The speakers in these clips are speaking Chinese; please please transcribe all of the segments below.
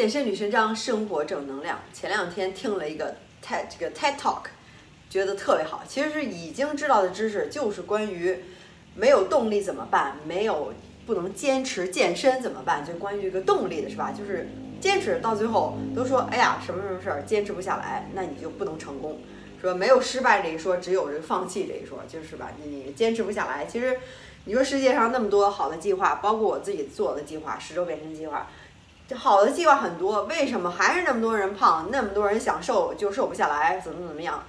健身女神章，生活正能量。前两天听了一个 TED 这个 TED Talk，觉得特别好。其实是已经知道的知识，就是关于没有动力怎么办，没有不能坚持健身怎么办，就关于这个动力的是吧？就是坚持到最后都说，哎呀，什么什么事儿坚持不下来，那你就不能成功。说没有失败这一说，只有这放弃这一说，就是吧？你坚持不下来。其实你说世界上那么多好的计划，包括我自己做的计划，十周变身计划。好的计划很多，为什么还是那么多人胖，那么多人想瘦就瘦不下来，怎么怎么样？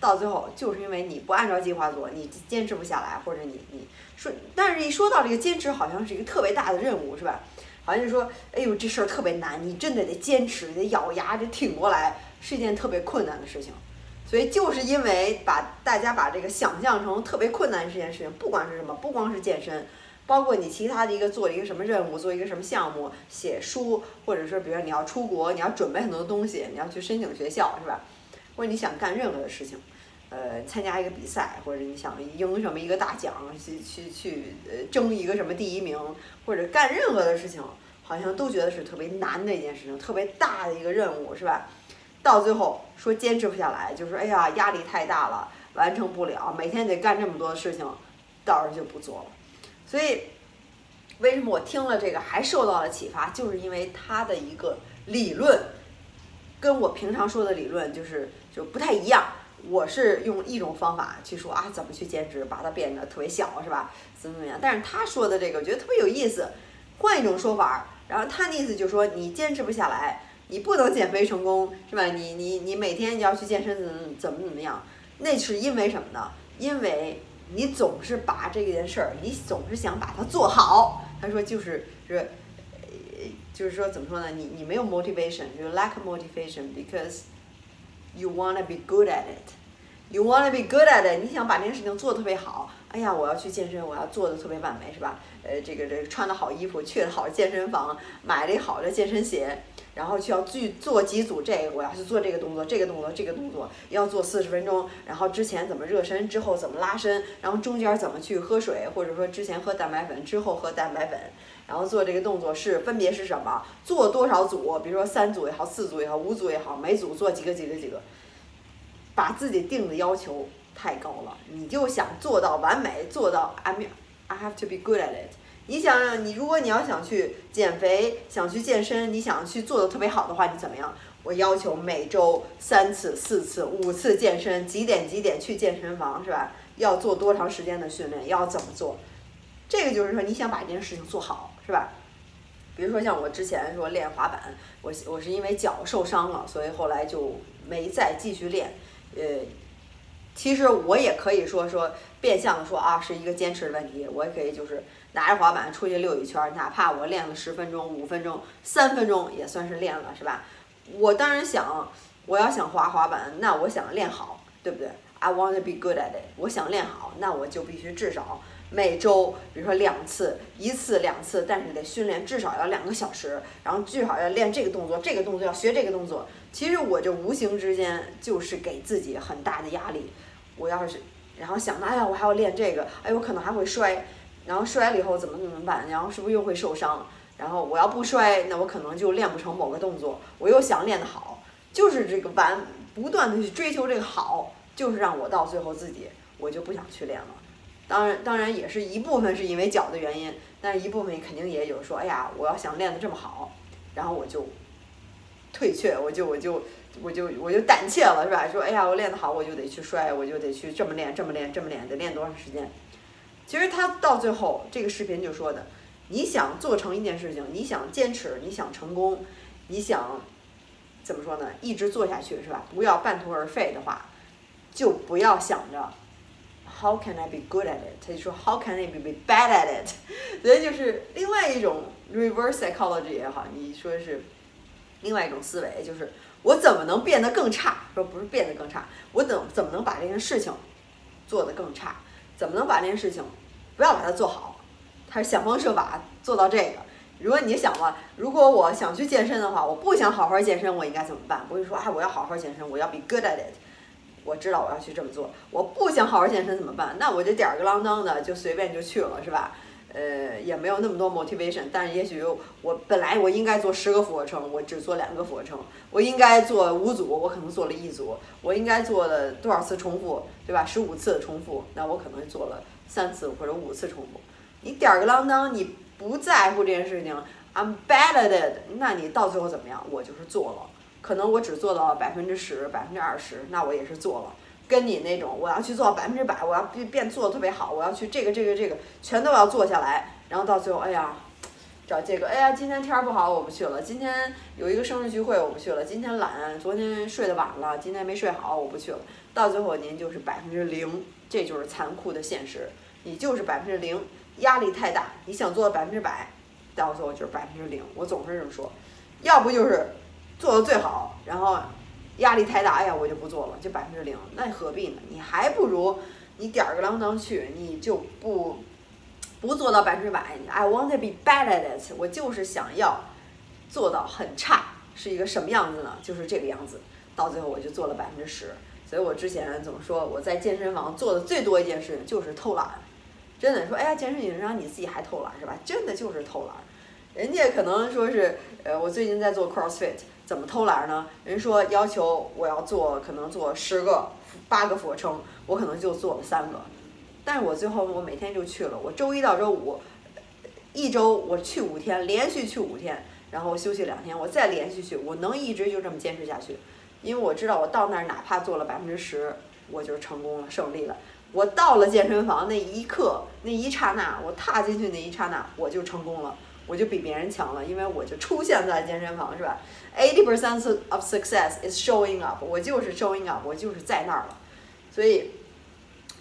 到最后就是因为你不按照计划做，你坚持不下来，或者你你说，但是一说到这个坚持，好像是一个特别大的任务，是吧？好像就说，哎呦，这事儿特别难，你真的得坚持，得咬牙得挺过来，是一件特别困难的事情。所以就是因为把大家把这个想象成特别困难这件事情，不管是什么，不光是健身。包括你其他的一个做一个什么任务，做一个什么项目，写书，或者说，比如说你要出国，你要准备很多东西，你要去申请学校，是吧？或者你想干任何的事情，呃，参加一个比赛，或者你想赢什么一个大奖，去去去呃争一个什么第一名，或者干任何的事情，好像都觉得是特别难的一件事情，特别大的一个任务，是吧？到最后说坚持不下来，就是哎呀压力太大了，完成不了，每天得干这么多的事情，到时候就不做了。所以，为什么我听了这个还受到了启发？就是因为他的一个理论，跟我平常说的理论就是就不太一样。我是用一种方法去说啊，怎么去减脂，把它变得特别小，是吧？怎么怎么样？但是他说的这个，我觉得特别有意思。换一种说法，然后他的意思就是说，你坚持不下来，你不能减肥成功，是吧？你你你每天你要去健身，怎么怎么怎么样？那是因为什么呢？因为。你总是把这件事儿，你总是想把它做好。他说就是是，呃，就是说怎么说呢？你你没有 motivation，就是 lack motivation because you wanna be good at it。You wanna be good at it，你想把这件事情做得特别好。哎呀，我要去健身，我要做的特别完美，是吧？呃，这个这个穿的好衣服，去的好健身房，买了一好的健身鞋。然后需要去做几组这个，我要去做这个动作，这个动作，这个动作要做四十分钟。然后之前怎么热身，之后怎么拉伸，然后中间怎么去喝水，或者说之前喝蛋白粉，之后喝蛋白粉。然后做这个动作是分别是什么？做多少组？比如说三组也好，四组也好，五组也好，每组做几个几个几个。把自己定的要求太高了，你就想做到完美，做到 I'm I have to be good at it。你想想你，如果你要想去减肥，想去健身，你想去做的特别好的话，你怎么样？我要求每周三次、四次、五次健身，几点几点去健身房，是吧？要做多长时间的训练？要怎么做？这个就是说你想把这件事情做好，是吧？比如说像我之前说练滑板，我我是因为脚受伤了，所以后来就没再继续练。呃，其实我也可以说说变相的说啊，是一个坚持的问题。我也可以就是。拿着滑板出去溜一圈，哪怕我练了十分钟、五分钟、三分钟，也算是练了，是吧？我当然想，我要想滑滑板，那我想练好，对不对？I want to be good at it。我想练好，那我就必须至少每周，比如说两次，一次两次，但是得训练至少要两个小时，然后至少要练这个动作，这个动作要学这个动作。其实我这无形之间就是给自己很大的压力。我要是然后想到，哎呀，我还要练这个，哎，我可能还会摔。然后摔了以后怎么怎么办？然后是不是又会受伤？然后我要不摔，那我可能就练不成某个动作。我又想练得好，就是这个完不断的去追求这个好，就是让我到最后自己我就不想去练了。当然，当然也是一部分是因为脚的原因，但一部分肯定也有说，哎呀，我要想练得这么好，然后我就退却，我就我就我就我就胆怯了，是吧？说，哎呀，我练得好，我就得去摔，我就得去这么练，这么练，这么练，得练多长时间？其实他到最后这个视频就说的，你想做成一件事情，你想坚持，你想成功，你想怎么说呢？一直做下去是吧？不要半途而废的话，就不要想着 How can I be good at it？他就说 How can I be bad at it？所以就是另外一种 reverse psychology 也好，你说是另外一种思维，就是我怎么能变得更差？说不是变得更差，我怎怎么能把这件事情做得更差？怎么能把这件事情？不要把它做好，他是想方设法做到这个。如果你想吧，如果我想去健身的话，我不想好好健身，我应该怎么办？不会说啊，我要好好健身，我要 be good at it。我知道我要去这么做。我不想好好健身怎么办？那我就吊儿郎当的就随便就去了，是吧？呃，也没有那么多 motivation，但是也许我本来我应该做十个俯卧撑，我只做两个俯卧撑；我应该做五组，我可能做了一组；我应该做了多少次重复，对吧？十五次重复，那我可能做了三次或者五次重复。你吊儿个郎当，你不在乎这件事情，I'm bad at it，那你到最后怎么样？我就是做了，可能我只做到百分之十、百分之二十，那我也是做了。跟你那种，我要去做百分之百，我要变变做的特别好，我要去这个这个这个全都要做下来，然后到最后，哎呀，找这个，哎呀，今天天儿不好，我不去了。今天有一个生日聚会，我不去了。今天懒，昨天睡得晚了，今天没睡好，我不去了。到最后您就是百分之零，这就是残酷的现实，你就是百分之零，压力太大，你想做到百分之百，到最后就是百分之零。我总是这么说，要不就是做的最好，然后。压力太大，哎呀，我就不做了，就百分之零，那何必呢？你还不如你点儿个啷当去，你就不不做到百分之百。I want to be bad at it，我就是想要做到很差，是一个什么样子呢？就是这个样子。到最后我就做了百分之十，所以我之前怎么说？我在健身房做的最多一件事情就是偷懒，真的说，哎呀，健身紧张，你自己还偷懒是吧？真的就是偷懒。人家可能说是，呃，我最近在做 CrossFit。怎么偷懒呢？人说要求我要做，可能做十个、八个俯卧撑，我可能就做了三个。但是我最后我每天就去了，我周一到周五，一周我去五天，连续去五天，然后休息两天，我再连续去，我能一直就这么坚持下去。因为我知道我到那儿哪怕做了百分之十，我就成功了，胜利了。我到了健身房那一刻，那一刹那，我踏进去那一刹那，我就成功了。我就比别人强了，因为我就出现在健身房，是吧？Eighty percent of success is showing up，我就是 showing up，我就是在那儿了。所以，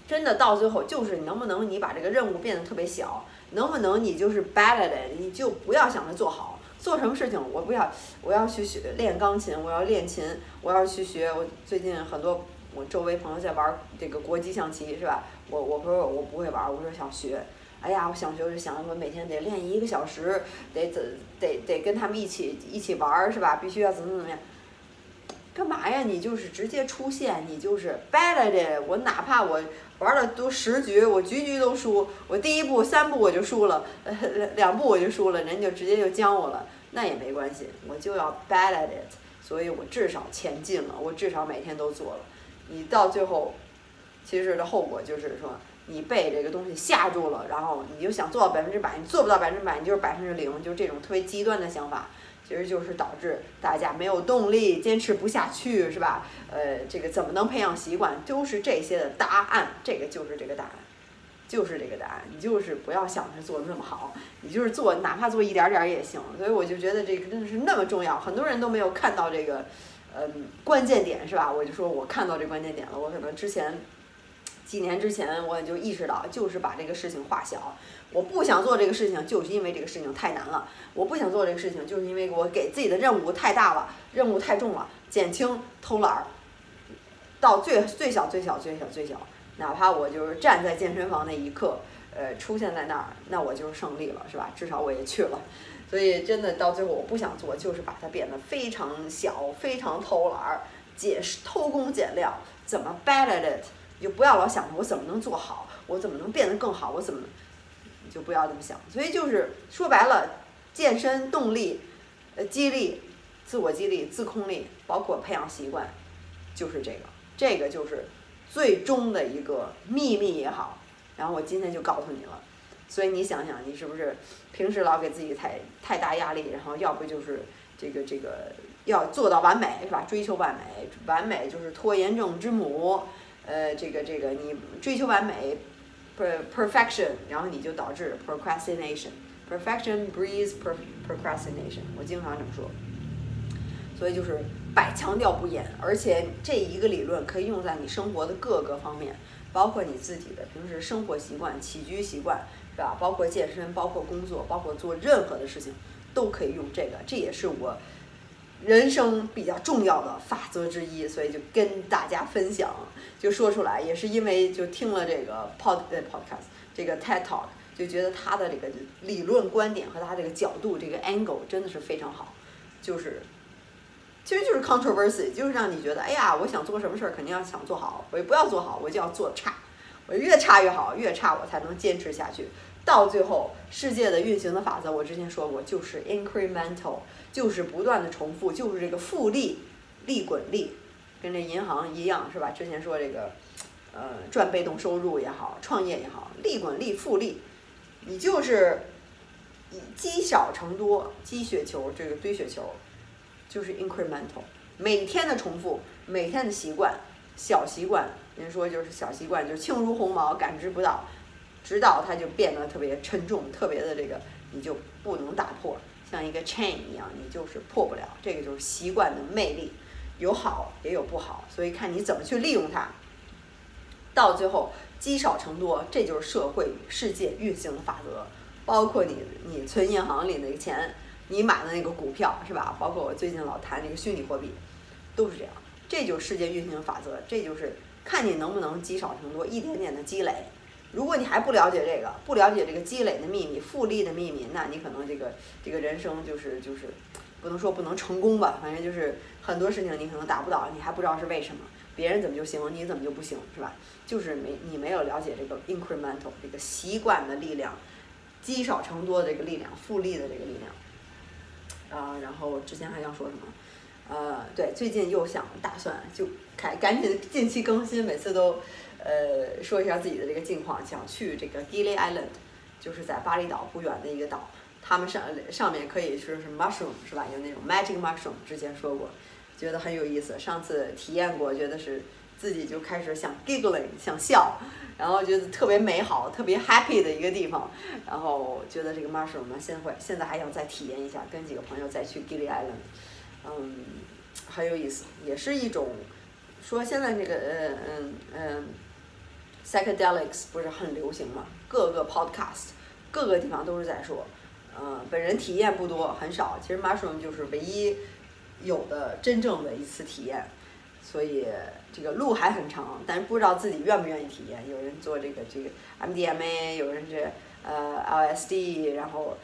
真的到最后就是能不能你把这个任务变得特别小，能不能你就是 bad at it，你就不要想着做好，做什么事情我不要，我要去学练钢琴，我要练琴，我要去学。我最近很多我周围朋友在玩这个国际象棋，是吧？我我说我不会玩，我说想学。哎呀，我想学就想我每天得练一个小时，得得得得跟他们一起一起玩儿是吧？必须要怎么怎么样？干嘛呀？你就是直接出现，你就是 bad at it。我哪怕我玩了都十局，我局局都输，我第一步三步我就输了，呃两两步我就输了，人就直接就将我了，那也没关系，我就要 bad at it。所以我至少前进了，我至少每天都做了。你到最后，其实的后果就是说。你被这个东西吓住了，然后你就想做到百分之百，你做不到百分之百，你就是百分之零，就是这种特别极端的想法，其实就是导致大家没有动力，坚持不下去，是吧？呃，这个怎么能培养习惯，都是这些的答案，这个就是这个答案，就是这个答案，你就是不要想着做的那么好，你就是做，哪怕做一点点也行。所以我就觉得这个真的是那么重要，很多人都没有看到这个，嗯，关键点是吧？我就说我看到这关键点了，我可能之前。几年之前我就意识到，就是把这个事情化小。我不想做这个事情，就是因为这个事情太难了。我不想做这个事情，就是因为我给自己的任务太大了，任务太重了。减轻偷懒儿，到最最小最小最小最小，哪怕我就是站在健身房那一刻，呃，出现在那儿，那我就是胜利了，是吧？至少我也去了。所以真的到最后，我不想做，就是把它变得非常小，非常偷懒儿，减偷工减料，怎么 bad at 就不要老想着我怎么能做好，我怎么能变得更好，我怎么，就不要这么想。所以就是说白了，健身动力、呃激励、自我激励、自控力，包括培养习惯，就是这个，这个就是最终的一个秘密也好。然后我今天就告诉你了。所以你想想，你是不是平时老给自己太太大压力，然后要不就是这个这个要做到完美，是吧？追求完美，完美就是拖延症之母。呃，这个这个，你追求完美，per perfection，然后你就导致 procrastination，perfection breeds procrastination。我经常这么说，所以就是百强调不厌，而且这一个理论可以用在你生活的各个方面，包括你自己的平时生活习惯、起居习惯，是吧？包括健身，包括工作，包括做任何的事情，都可以用这个。这也是我。人生比较重要的法则之一，所以就跟大家分享，就说出来，也是因为就听了这个 pod 呃 podcast 这个 TED Talk，就觉得他的这个理论观点和他这个角度这个 angle 真的是非常好，就是，其实就是 controversy，就是让你觉得，哎呀，我想做什么事儿，肯定要想做好，我也不要做好，我就要做差，我越差越好，越差我才能坚持下去，到最后，世界的运行的法则，我之前说过，就是 incremental，就是不断的重复，就是这个复利，利滚利，跟这银行一样，是吧？之前说这个，呃，赚被动收入也好，创业也好，利滚利，复利，你就是以积少成多，积雪球，这个堆雪球，就是 incremental，每天的重复，每天的习惯，小习惯，人说就是小习惯，就是轻如鸿毛，感知不到。直到它就变得特别沉重，特别的这个你就不能打破，像一个 chain 一样，你就是破不了。这个就是习惯的魅力，有好也有不好，所以看你怎么去利用它。到最后积少成多，这就是社会与世界运行的法则。包括你你存银行里那个钱，你买的那个股票是吧？包括我最近老谈那个虚拟货币，都是这样。这就是世界运行法则，这就是看你能不能积少成多，一点点的积累。如果你还不了解这个，不了解这个积累的秘密、复利的秘密，那你可能这个这个人生就是就是，不能说不能成功吧，反正就是很多事情你可能达不到，你还不知道是为什么，别人怎么就行，你怎么就不行，是吧？就是没你没有了解这个 incremental 这个习惯的力量，积少成多的这个力量，复利的这个力量。啊，然后之前还想说什么？呃，对，最近又想打算就开赶紧近期更新，每次都。呃，说一下自己的这个近况，想去这个 Gili Island，就是在巴厘岛不远的一个岛，他们上上面可以说是 mushroom 是吧？有那种 magic mushroom，之前说过，觉得很有意思。上次体验过，觉得是自己就开始想 giggling，想笑，然后觉得特别美好、特别 happy 的一个地方。然后觉得这个 mushroom 呢，现会现在还想再体验一下，跟几个朋友再去 Gili Island，嗯，很有意思，也是一种说现在这个呃嗯嗯。Psychedelics 不是很流行嘛？各个 podcast，各个地方都是在说。呃，本人体验不多，很少。其实 mushroom 就是唯一有的真正的一次体验，所以这个路还很长，但是不知道自己愿不愿意体验。有人做这个这个 MDMA，有人是呃 LSD，然后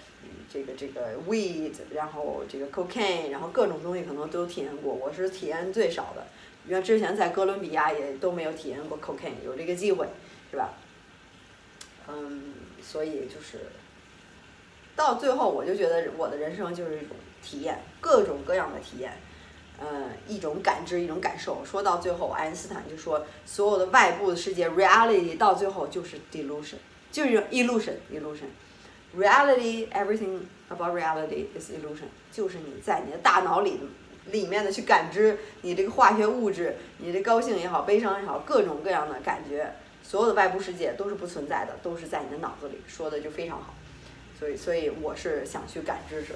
这个这个 weed，然后这个 cocaine，然后各种东西可能都体验过。我是体验最少的。因为之前在哥伦比亚也都没有体验过 cocaine，有这个机会，是吧？嗯，所以就是到最后，我就觉得我的人生就是一种体验，各种各样的体验，嗯，一种感知，一种感受。说到最后，爱因斯坦就说，所有的外部的世界 reality 到最后就是 delusion，就是 illusion，illusion Reality, everything about reality is illusion，就是你在你的大脑里。里面的去感知你这个化学物质，你这高兴也好，悲伤也好，各种各样的感觉，所有的外部世界都是不存在的，都是在你的脑子里。说的就非常好，所以，所以我是想去感知是。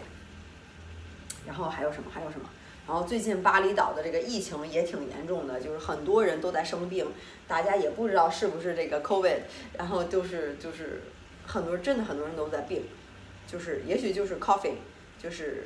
然后还有什么？还有什么？然后最近巴厘岛的这个疫情也挺严重的，就是很多人都在生病，大家也不知道是不是这个 COVID，然后就是就是很多真的很多人都在病，就是也许就是 coughing，就是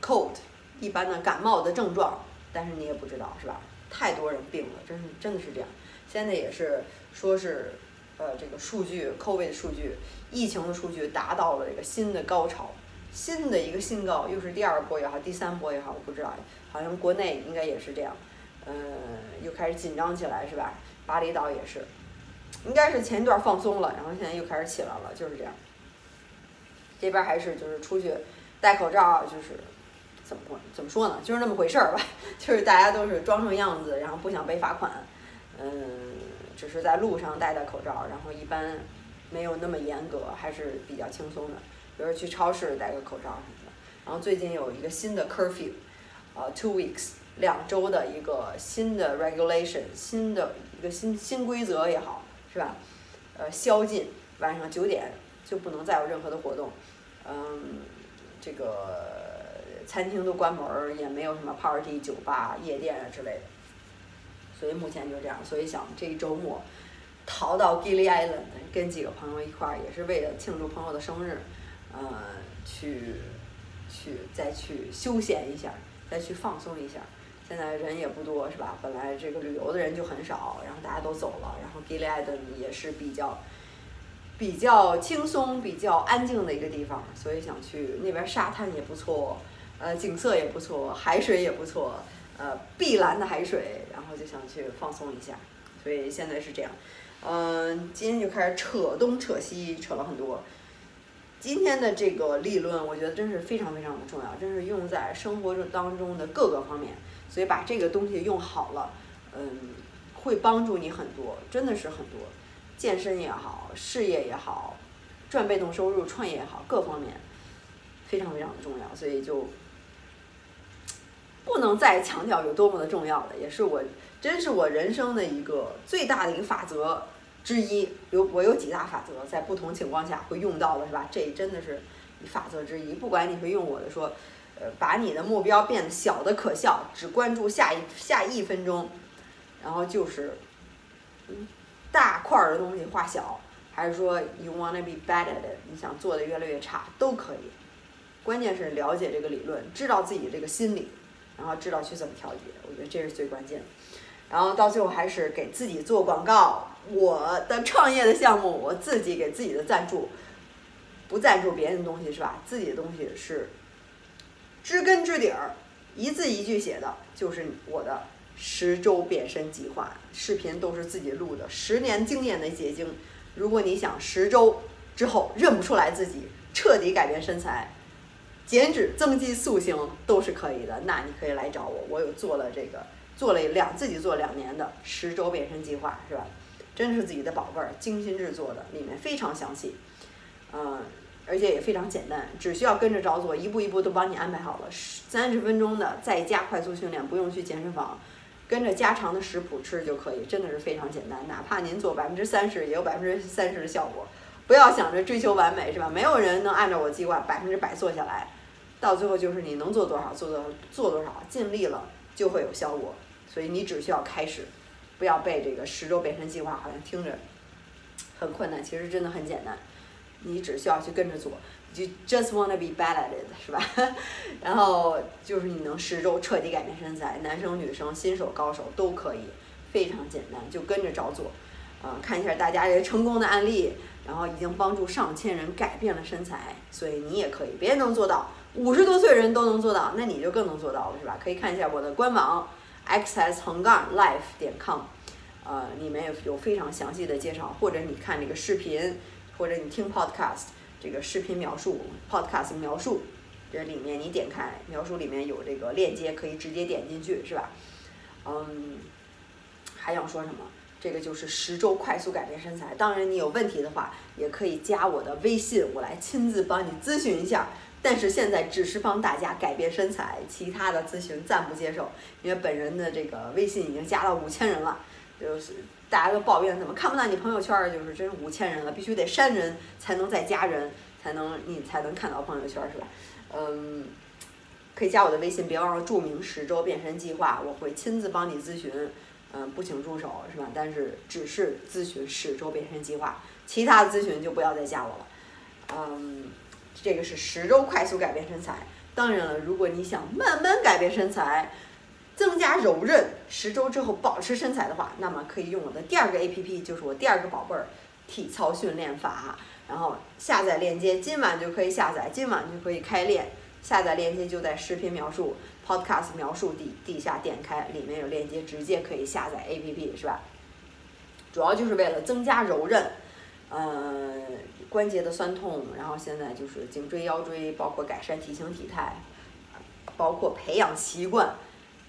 cold。一般的感冒的症状，但是你也不知道是吧？太多人病了，真是真的是这样。现在也是说是，呃，这个数据，COVID 的数据，疫情的数据达到了这个新的高潮，新的一个新高，又是第二波也好，第三波也好，我不知道，好像国内应该也是这样，嗯，又开始紧张起来是吧？巴厘岛也是，应该是前一段放松了，然后现在又开始起来了，就是这样。这边还是就是出去戴口罩，就是。怎么怎么说呢？就是那么回事儿吧，就是大家都是装成样子，然后不想被罚款，嗯，只是在路上戴戴口罩，然后一般没有那么严格，还是比较轻松的。比如去超市戴个口罩什么的。然后最近有一个新的 curfew，呃，two weeks，两周的一个新的 regulation，新的一个新新规则也好，是吧？呃，宵禁，晚上九点就不能再有任何的活动，嗯，这个。餐厅都关门儿，也没有什么 party、酒吧、夜店啊之类的，所以目前就这样。所以想这一周末逃到 Gili Island，跟几个朋友一块儿，也是为了庆祝朋友的生日，呃，去去再去休闲一下，再去放松一下。现在人也不多，是吧？本来这个旅游的人就很少，然后大家都走了，然后 Gilead 也是比较比较轻松、比较安静的一个地方，所以想去那边沙滩也不错。呃，景色也不错，海水也不错，呃，碧蓝的海水，然后就想去放松一下，所以现在是这样。嗯，今天就开始扯东扯西，扯了很多。今天的这个立论，我觉得真是非常非常的重要，真是用在生活中当中的各个方面。所以把这个东西用好了，嗯，会帮助你很多，真的是很多。健身也好，事业也好，赚被动收入、创业也好，各方面非常非常的重要。所以就不能再强调有多么的重要了，也是我真是我人生的一个最大的一个法则。之一有我有几大法则，在不同情况下会用到的是吧？这真的是法则之一。不管你是用我的说，把你的目标变得小的可笑，只关注下一下一分钟，然后就是，大块的东西画小，还是说 you wanna be better，你想做的越来越差都可以。关键是了解这个理论，知道自己这个心理，然后知道去怎么调节，我觉得这是最关键的。然后到最后还是给自己做广告。我的创业的项目，我自己给自己的赞助，不赞助别人的东西是吧？自己的东西是知根知底儿，一字一句写的，就是我的十周变身计划。视频都是自己录的，十年经验的结晶。如果你想十周之后认不出来自己，彻底改变身材、减脂、增肌、塑形都是可以的，那你可以来找我。我有做了这个，做了两自己做两年的十周变身计划，是吧？真是自己的宝贝儿，精心制作的，里面非常详细，嗯，而且也非常简单，只需要跟着照做，一步一步都帮你安排好了。三十分钟的在家快速训练，不用去健身房，跟着家常的食谱吃就可以，真的是非常简单。哪怕您做百分之三十，也有百分之三十的效果。不要想着追求完美，是吧？没有人能按照我计划百分之百做下来，到最后就是你能做多少做多少做多少，尽力了就会有效果。所以你只需要开始。不要被这个十周变身计划好像听着很困难，其实真的很简单，你只需要去跟着做，就 just wanna be bad at it，是吧？然后就是你能十周彻底改变身材，男生女生新手高手都可以，非常简单，就跟着照做。嗯，看一下大家这成功的案例，然后已经帮助上千人改变了身材，所以你也可以，别人能做到，五十多岁人都能做到，那你就更能做到了，是吧？可以看一下我的官网。xs 横杠 life 点 com，呃，里面有有非常详细的介绍，或者你看这个视频，或者你听 podcast，这个视频描述 podcast 描述，这里面你点开描述里面有这个链接，可以直接点进去，是吧？嗯，还想说什么？这个就是十周快速改变身材。当然，你有问题的话，也可以加我的微信，我来亲自帮你咨询一下。但是现在只是帮大家改变身材，其他的咨询暂不接受，因为本人的这个微信已经加到五千人了，就是大家都抱怨怎么看不到你朋友圈，就是真五千人了，必须得删人才能再加人，才能你才能看到朋友圈是吧？嗯，可以加我的微信，别忘了注明十周变身计划，我会亲自帮你咨询，嗯，不请助手是吧？但是只是咨询十周变身计划，其他的咨询就不要再加我了，嗯。这个是十周快速改变身材。当然了，如果你想慢慢改变身材，增加柔韧，十周之后保持身材的话，那么可以用我的第二个 APP，就是我第二个宝贝儿体操训练法。然后下载链接，今晚就可以下载，今晚就可以开练。下载链接就在视频描述、Podcast 描述底底下点开，里面有链接，直接可以下载 APP，是吧？主要就是为了增加柔韧，嗯。关节的酸痛，然后现在就是颈椎、腰椎，包括改善体型体态，包括培养习惯，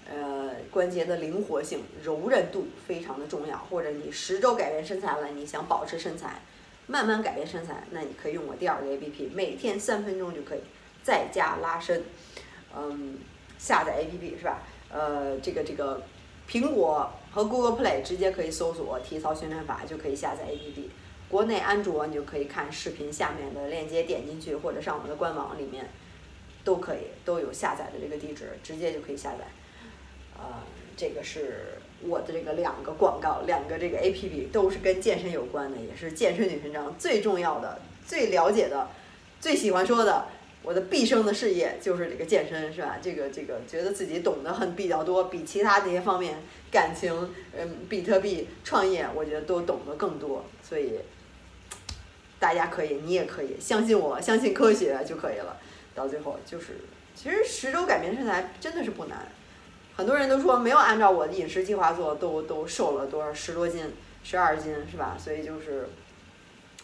呃，关节的灵活性、柔韧度非常的重要。或者你十周改变身材了，你想保持身材，慢慢改变身材，那你可以用我第二个 APP，每天三分钟就可以在家拉伸。嗯，下载 APP 是吧？呃，这个这个苹果和 Google Play 直接可以搜索体操训练法就可以下载 APP。国内安卓你就可以看视频下面的链接，点进去或者上我们的官网里面，都可以都有下载的这个地址，直接就可以下载。呃，这个是我的这个两个广告，两个这个 APP 都是跟健身有关的，也是健身女神章最重要的、最了解的、最喜欢说的。我的毕生的事业就是这个健身，是吧？这个这个觉得自己懂得很比较多，比其他这些方面感情，嗯，比特币创业，我觉得都懂得更多，所以。大家可以，你也可以相信我，相信科学就可以了。到最后就是，其实十周改变身材真的是不难。很多人都说没有按照我的饮食计划做，都都瘦了多少十多斤、十二斤是吧？所以就是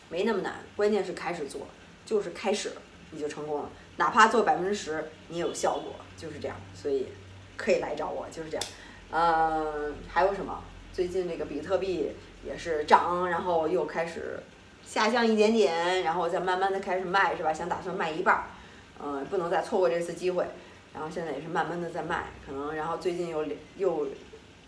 没那么难，关键是开始做，就是开始你就成功了，哪怕做百分之十，你也有效果，就是这样。所以可以来找我，就是这样。嗯，还有什么？最近这个比特币也是涨，然后又开始下降一点点，然后再慢慢的开始卖，是吧？想打算卖一半儿，嗯，不能再错过这次机会。然后现在也是慢慢的在卖，可能然后最近又又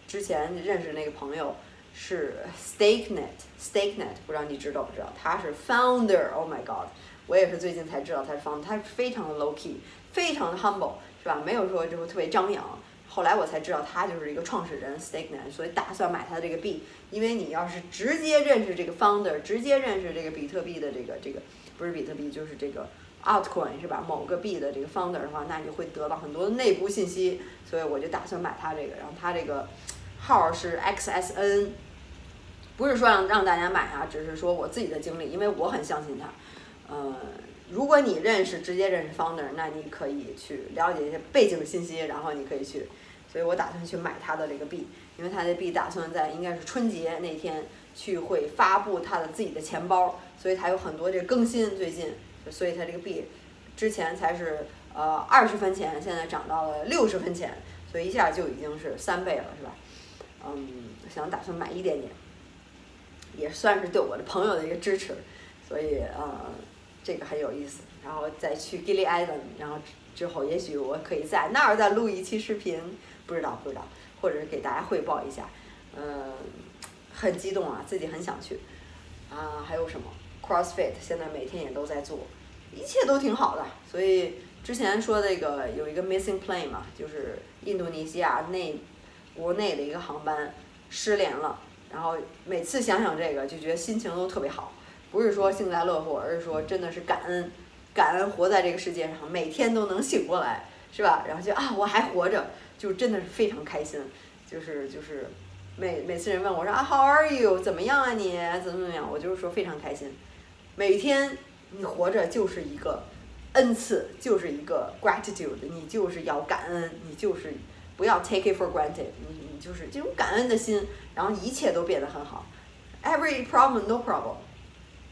之前认识那个朋友是 StakeNet，StakeNet 不知道你知道不知道？他是 founder，Oh my god，我也是最近才知道他是 founder，他非常的 low key，非常的 humble，是吧？没有说就特别张扬。后来我才知道他就是一个创始人 StakeNet，所以打算买他的这个币，因为你要是直接认识这个 founder，直接认识这个比特币的这个这个不是比特币就是这个 altcoin 是吧？某个币的这个 founder 的话，那你会得到很多内部信息，所以我就打算买他这个，然后他这个号是 XSN，不是说让让大家买啊，只是说我自己的经历，因为我很相信他，嗯。如果你认识直接认识 founder，那你可以去了解一些背景信息，然后你可以去。所以我打算去买他的这个币，因为他的币打算在应该是春节那天去会发布他的自己的钱包，所以他有很多这个更新最近，所以他这个币之前才是呃二十分钱，现在涨到了六十分钱，所以一下就已经是三倍了，是吧？嗯，想打算买一点点，也算是对我的朋友的一个支持，所以呃。这个很有意思，然后再去 Gilly Island，然后之后也许我可以在那儿再录一期视频，不知道不知道，或者是给大家汇报一下，嗯，很激动啊，自己很想去，啊，还有什么 CrossFit，现在每天也都在做，一切都挺好的，所以之前说那个有一个 missing plane 嘛，就是印度尼西亚内国内的一个航班失联了，然后每次想想这个就觉得心情都特别好。不是说幸灾乐祸，而是说真的是感恩，感恩活在这个世界上，每天都能醒过来，是吧？然后就啊，我还活着，就真的是非常开心。就是就是，每每次人问我说啊，How are you？怎么样啊你？怎么怎么样？我就是说非常开心。每天你活着就是一个恩赐，就是一个 gratitude，你就是要感恩，你就是不要 take it for granted，你你就是这种感恩的心，然后一切都变得很好。Every problem, no problem.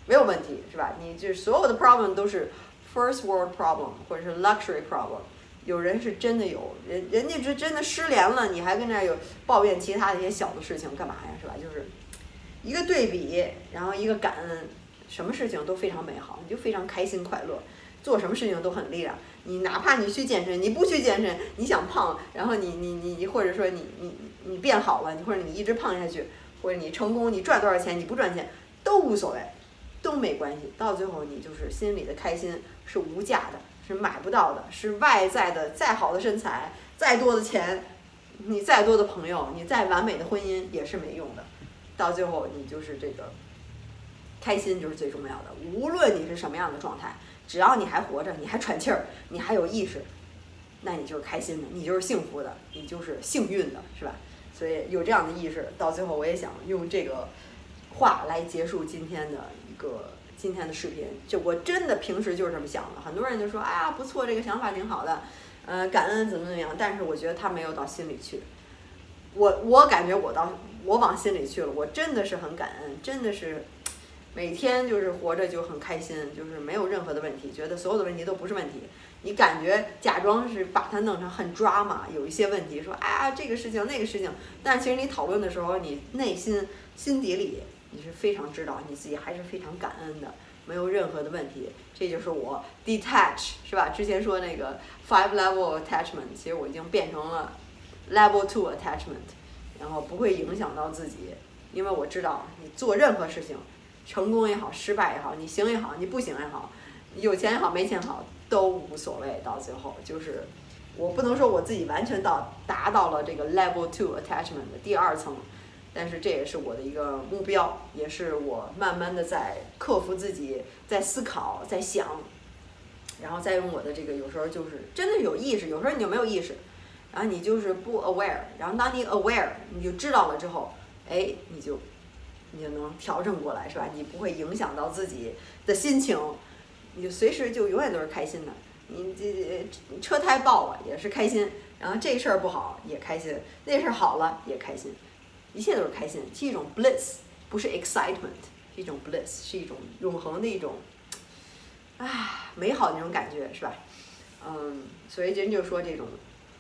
没有问题，是吧？你就是所有的 problem 都是 first world problem 或者是 luxury problem。有人是真的有人，人家是真的失联了，你还跟那有抱怨其他的一些小的事情干嘛呀？是吧？就是一个对比，然后一个感恩，什么事情都非常美好，你就非常开心快乐，做什么事情都很力量。你哪怕你去健身，你不去健身，你想胖，然后你你你或者说你你你变好了，你或者你一直胖下去，或者你成功，你赚多少钱，你不赚钱都无所谓。都没关系，到最后你就是心里的开心是无价的，是买不到的，是外在的再好的身材、再多的钱、你再多的朋友、你再完美的婚姻也是没用的。到最后你就是这个开心就是最重要的，无论你是什么样的状态，只要你还活着，你还喘气儿，你还有意识，那你就是开心的，你就是幸福的，你就是幸运的，是吧？所以有这样的意识，到最后我也想用这个话来结束今天的一。个今天的视频，就我真的平时就是这么想的。很多人就说：“哎呀，不错，这个想法挺好的，嗯，感恩怎么怎么样。”但是我觉得他没有到心里去。我我感觉我到我往心里去了。我真的是很感恩，真的是每天就是活着就很开心，就是没有任何的问题，觉得所有的问题都不是问题。你感觉假装是把它弄成很抓嘛，有一些问题说：“哎呀，这个事情那个事情。”但其实你讨论的时候，你内心心底里。你是非常知道你自己还是非常感恩的，没有任何的问题。这就是我 detach 是吧？之前说那个 five level attachment，其实我已经变成了 level two attachment，然后不会影响到自己，因为我知道你做任何事情，成功也好，失败也好，你行也好，你不行也好，有钱也好，没钱好都无所谓。到最后就是我不能说我自己完全到达到了这个 level two attachment 的第二层。但是这也是我的一个目标，也是我慢慢的在克服自己，在思考，在想，然后再用我的这个，有时候就是真的有意识，有时候你就没有意识，然后你就是不 aware，然后当你 aware，你就知道了之后，哎，你就你就能调整过来，是吧？你不会影响到自己的心情，你就随时就永远都是开心的。你这车胎爆了也是开心，然后这事儿不好也开心，那事儿好了也开心。一切都是开心，是一种 bliss，不是 excitement，是一种 bliss，是一种永恒的一种啊，美好那种感觉，是吧？嗯，所以人就说这种，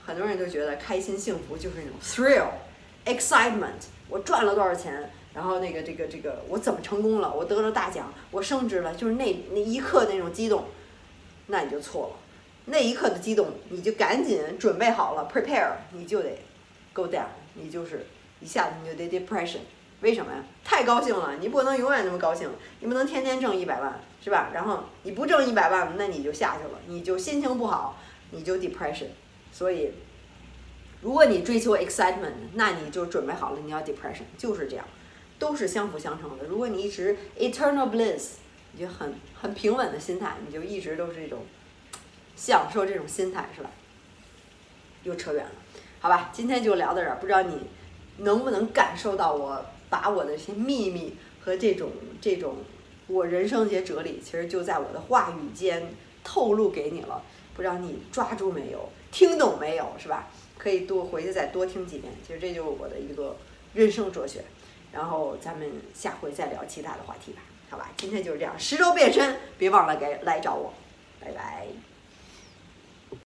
很多人都觉得开心幸福就是那种 thrill，excitement，我赚了多少钱，然后那个这个这个我怎么成功了，我得了大奖，我升职了，就是那那一刻那种激动，那你就错了。那一刻的激动，你就赶紧准备好了，prepare，你就得 go down，你就是一下子你就得 depression。为什么呀？太高兴了，你不能永远那么高兴，你不能天天挣一百万，是吧？然后你不挣一百万，那你就下去了，你就心情不好，你就 depression。所以，如果你追求 excitement，那你就准备好了，你要 depression，就是这样，都是相辅相成的。如果你一直 eternal bliss，你就很很平稳的心态，你就一直都是这种享受这种心态，是吧？又扯远了，好吧，今天就聊到这儿，不知道你能不能感受到我。把我的这些秘密和这种这种我人生一些哲理，其实就在我的话语间透露给你了。不知道你抓住没有，听懂没有，是吧？可以多回去再多听几遍。其实这就是我的一个人生哲学。然后咱们下回再聊其他的话题吧，好吧？今天就是这样，十周变身，别忘了给来找我，拜拜。